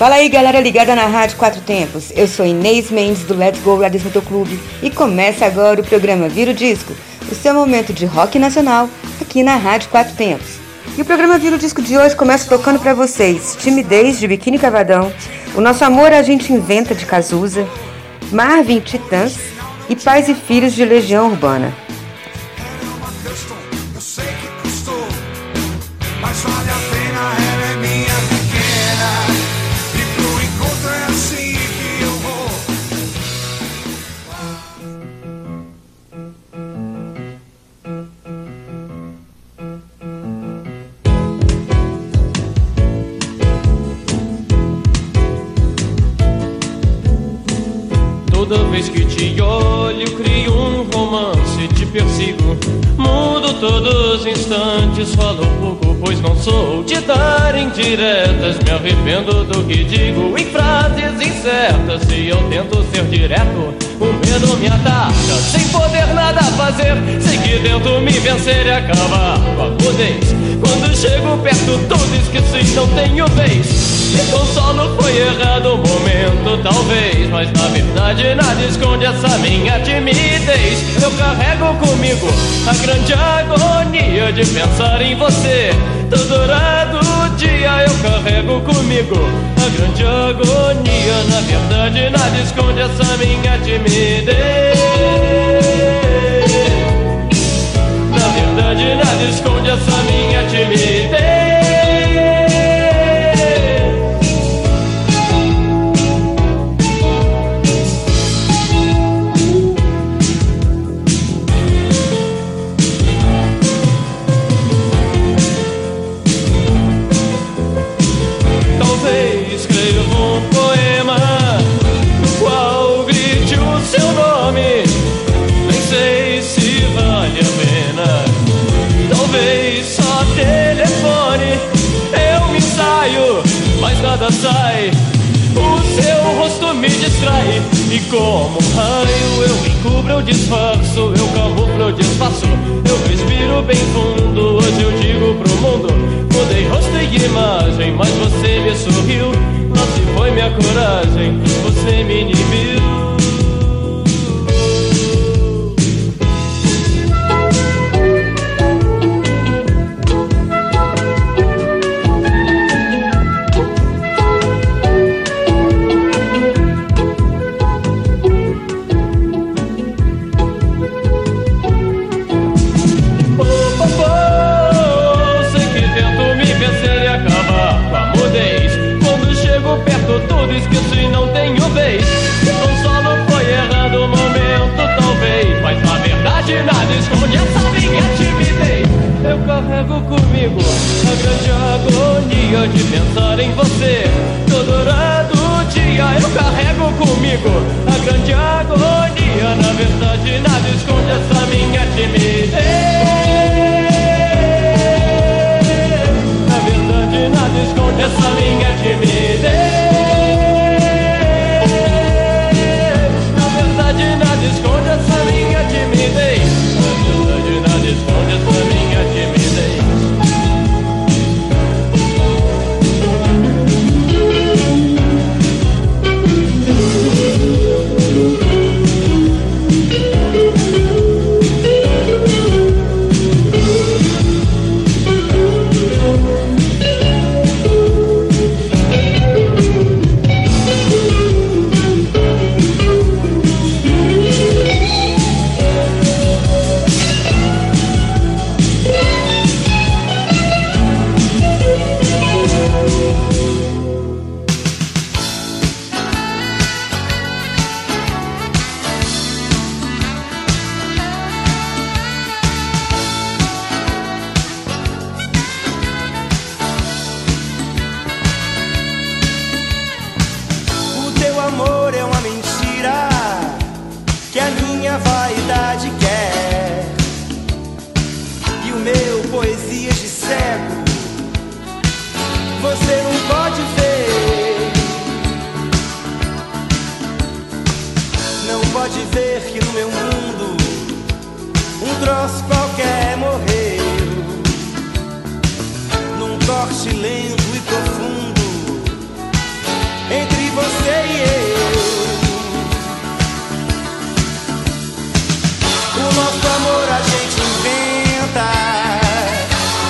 Fala aí, galera ligada na Rádio Quatro Tempos. Eu sou Inês Mendes do Let's Go Radis Motoclube e começa agora o programa Vira o Disco, o seu momento de rock nacional aqui na Rádio Quatro Tempos. E o programa Vira o Disco de hoje começa tocando para vocês Timidez de Biquíni Cavadão, O Nosso Amor a Gente Inventa de Cazuza, Marvin Titãs e Pais e Filhos de Legião Urbana. Que digo em frases incertas. Se eu tento ser direto, o medo me ataca. Sem poder nada fazer, sei que tento me vencer e acabar com a mudez. Quando chego perto, tudo esqueci, não tenho vez. Então solo foi errado o momento, talvez. Mas na verdade nada esconde essa minha timidez. Eu carrego comigo a grande agonia de pensar em você. Todo dourado dia eu carrego comigo a grande agonia. Na verdade nada esconde essa minha timidez. Coragem, você me pode ver que no meu mundo um troço qualquer morreu num corte lento e profundo entre você e eu. O nosso amor a gente inventa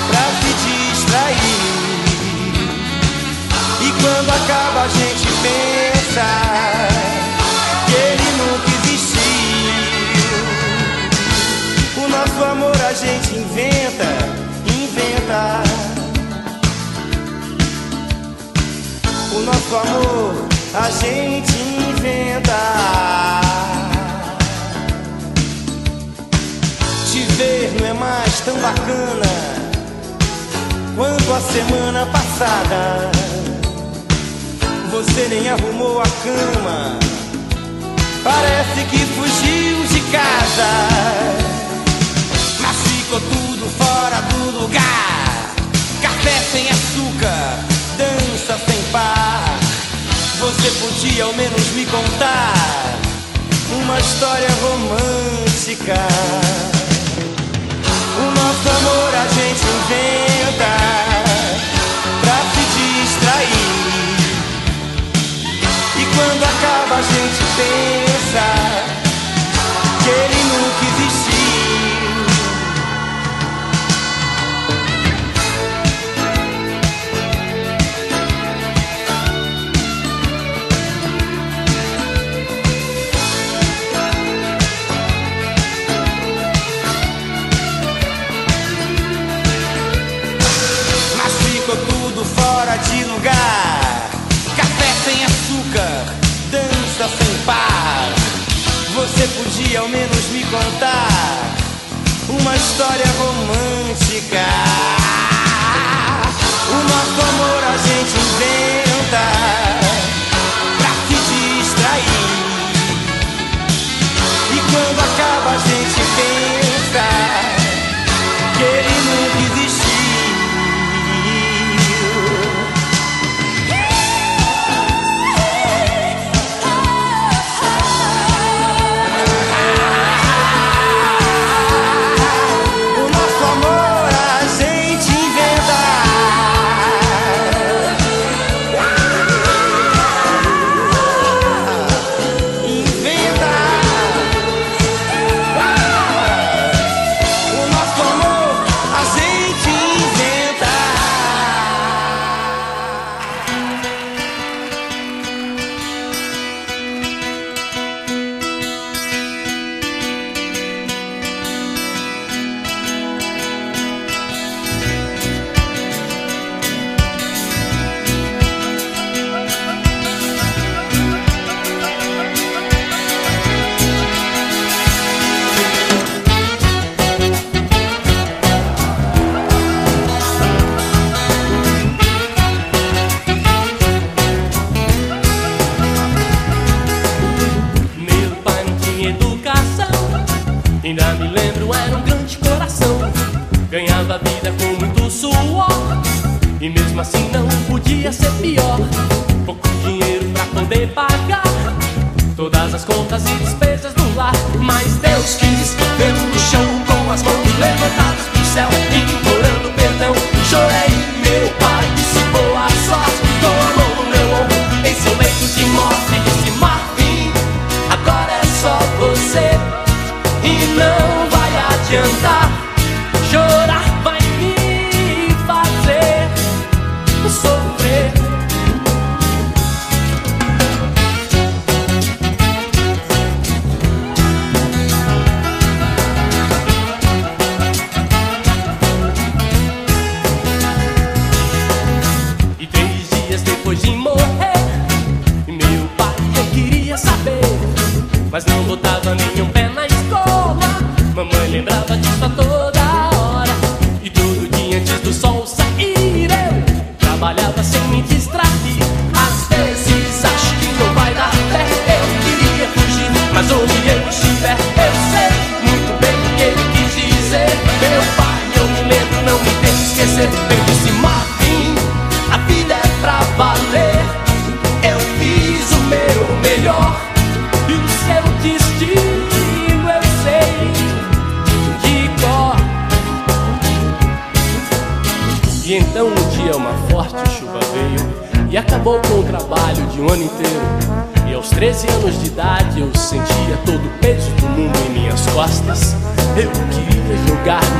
pra se distrair e quando acaba a gente pensa. gente inventa, inventa. O nosso amor a gente inventa. Te ver não é mais tão bacana quanto a semana passada. Você nem arrumou a cama, parece que fugiu de casa. podia ao menos me contar uma história romântica. O nosso amor a gente inventa pra se distrair. E quando acaba a gente pensa. você podia ao menos me contar uma história romântica.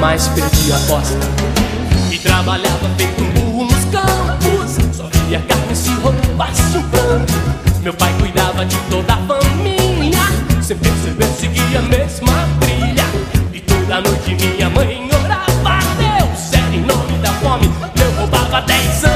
Mas perdi a aposta. E trabalhava feito um burro nos campos, só via carne se roubasse um pranto. Meu pai cuidava de toda a família, sem perceber seguia a mesma trilha. E toda noite minha mãe orava a Deus, era em nome da fome, eu roubava dez anos.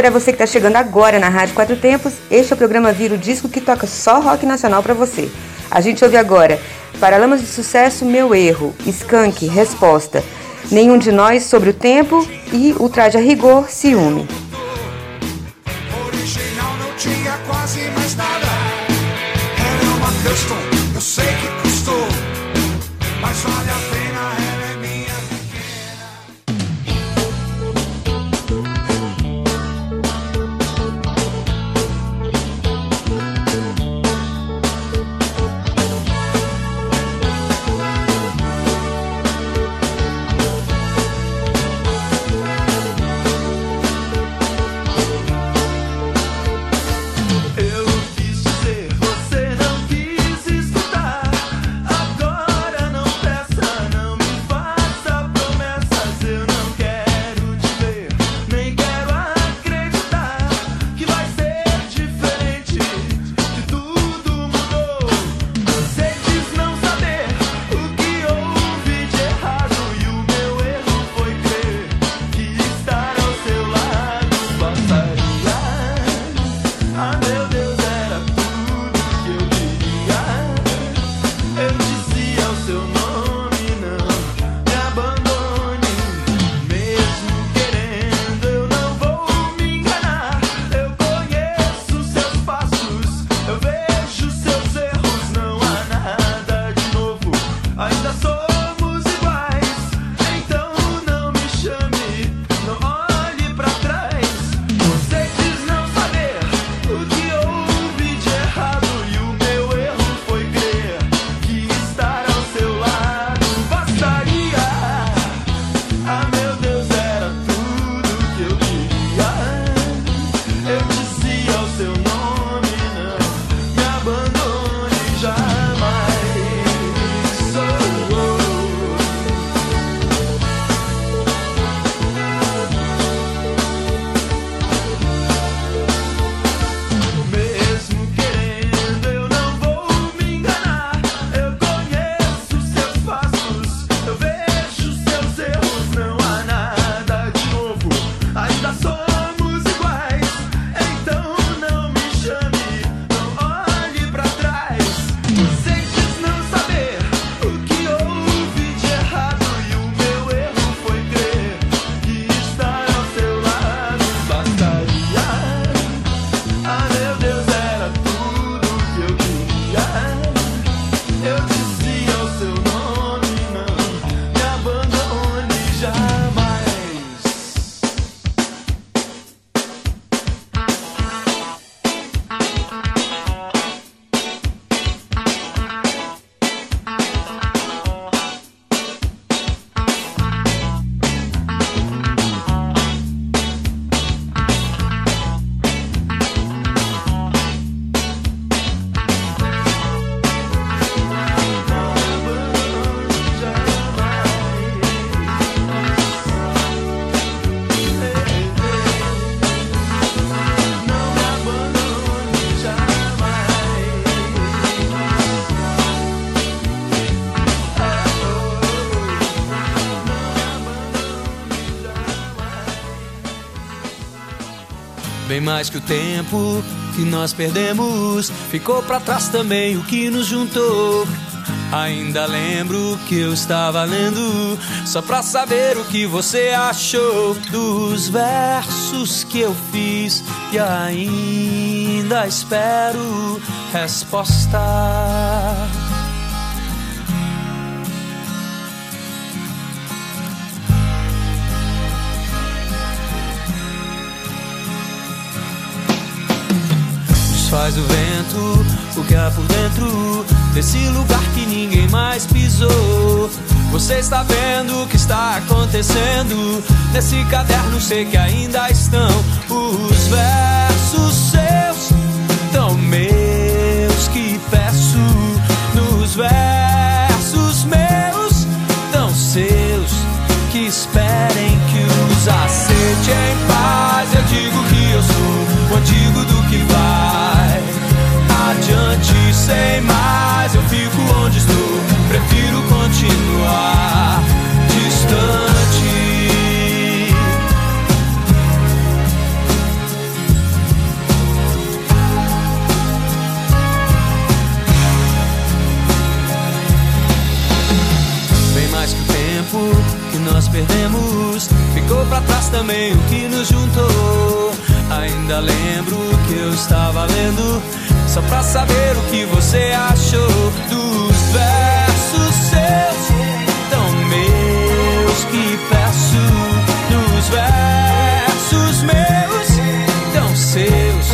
para você que está chegando agora na Rádio Quatro Tempos, este é o programa Vira o Disco que toca só rock nacional para você. A gente ouve agora Paralamas de Sucesso, Meu Erro, Skank, Resposta, Nenhum de Nós sobre o Tempo e o Traje a Rigor, Ciúme. Bem mais que o tempo que nós perdemos, ficou para trás também o que nos juntou. Ainda lembro que eu estava lendo só pra saber o que você achou dos versos que eu fiz e ainda espero resposta. que há por dentro desse lugar que ninguém mais pisou. Você está vendo o que está acontecendo? Nesse caderno sei que ainda estão os versos seus, tão meus que peço nos versos meus, tão seus que esperem que os aceite em paz. Eu digo que eu sou o antigo do que vai adiante sem mais. Eu fico onde estou, prefiro continuar distante. Bem mais que o tempo que nós perdemos, ficou pra trás também o que nos juntou. Ainda lembro que eu estava lendo, só pra saber o que você achou dos versos seus, tão meus que peço, dos versos meus, tão seus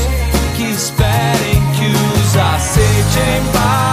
que esperem que os aceite em paz.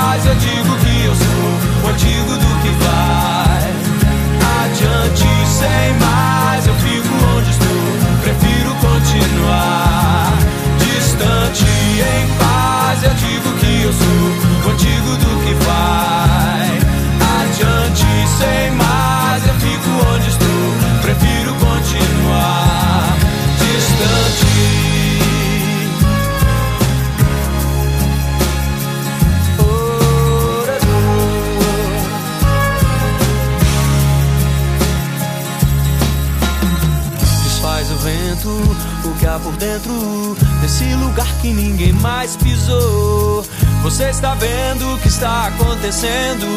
O que há por dentro desse lugar que ninguém mais pisou. Você está vendo o que está acontecendo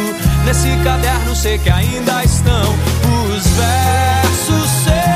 nesse caderno? Sei que ainda estão os versos seus,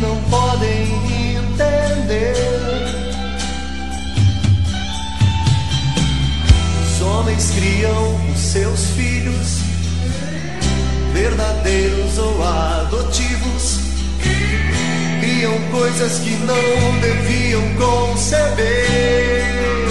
não podem entender. Os homens criam os seus filhos, verdadeiros ou adotivos, criam coisas que não deviam conceber.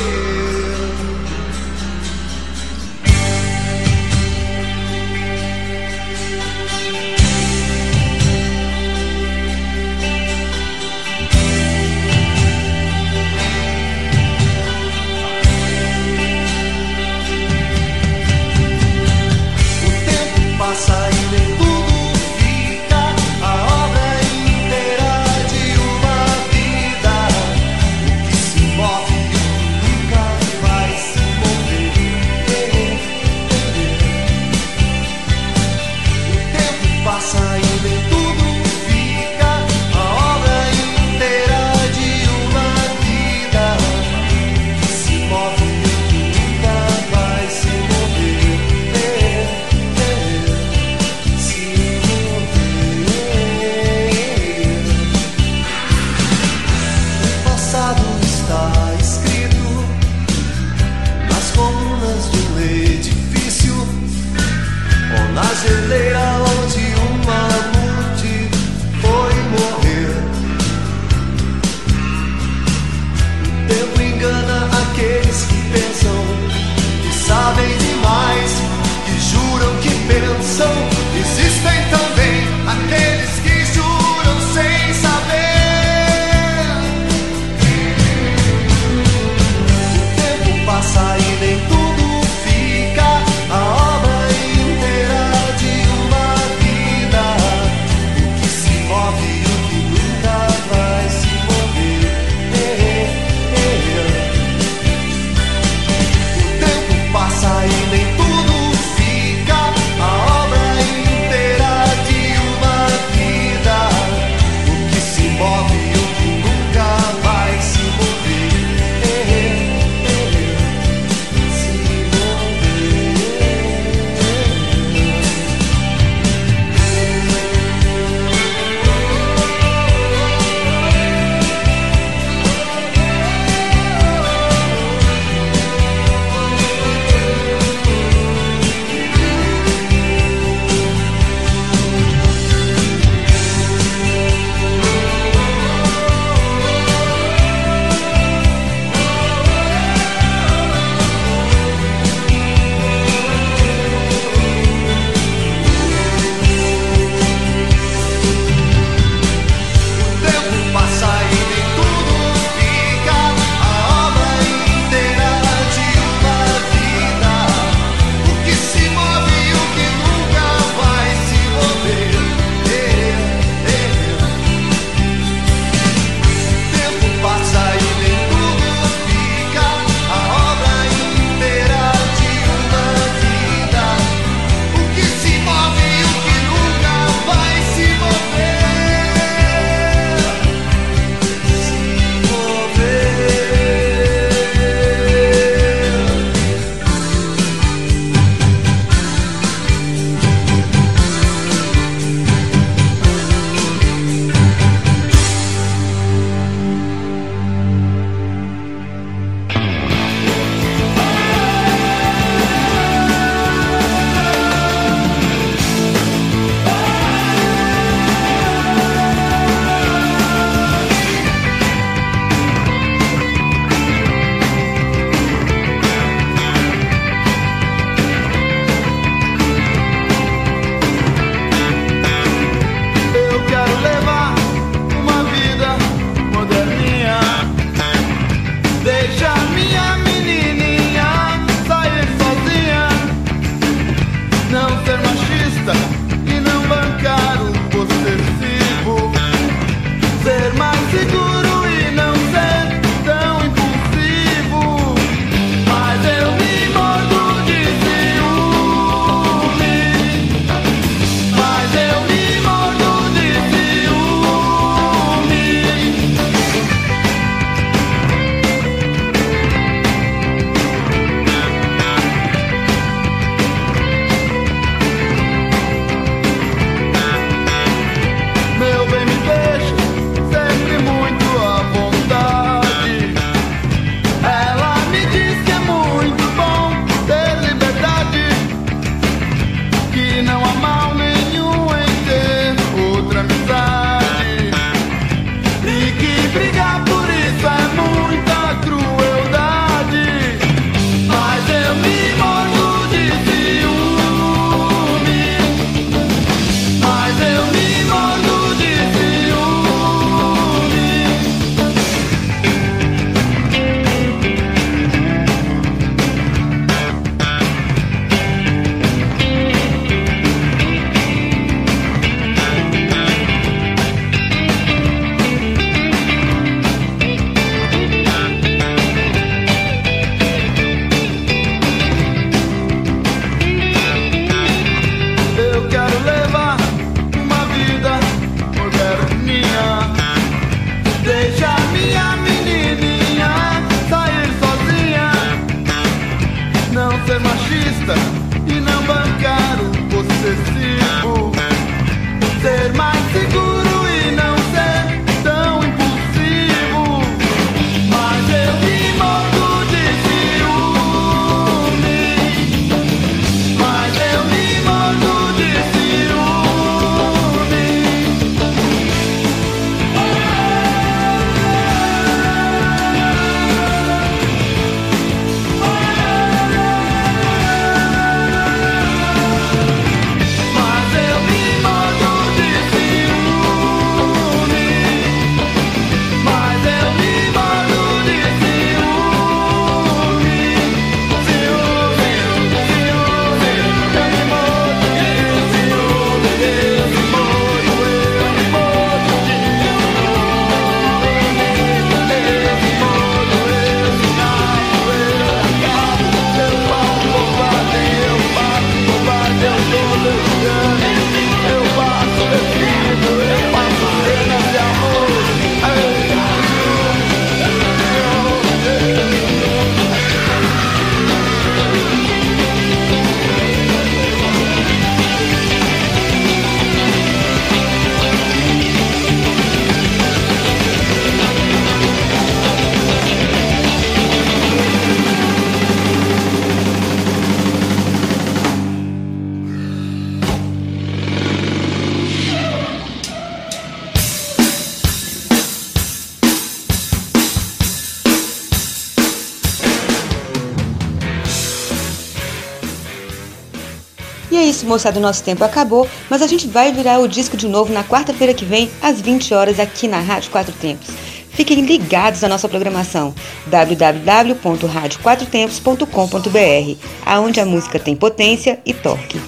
Moçada, nosso tempo acabou, mas a gente vai virar o disco de novo na quarta-feira que vem, às 20 horas, aqui na Rádio Quatro Tempos. Fiquem ligados à nossa programação www.radioquatrotempos.com.br, aonde a música tem potência e torque.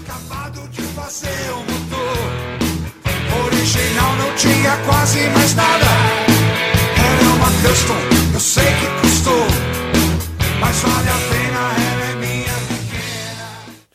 Original não tinha quase mais nada Era uma custom, eu sei que custou Mas vale a pena,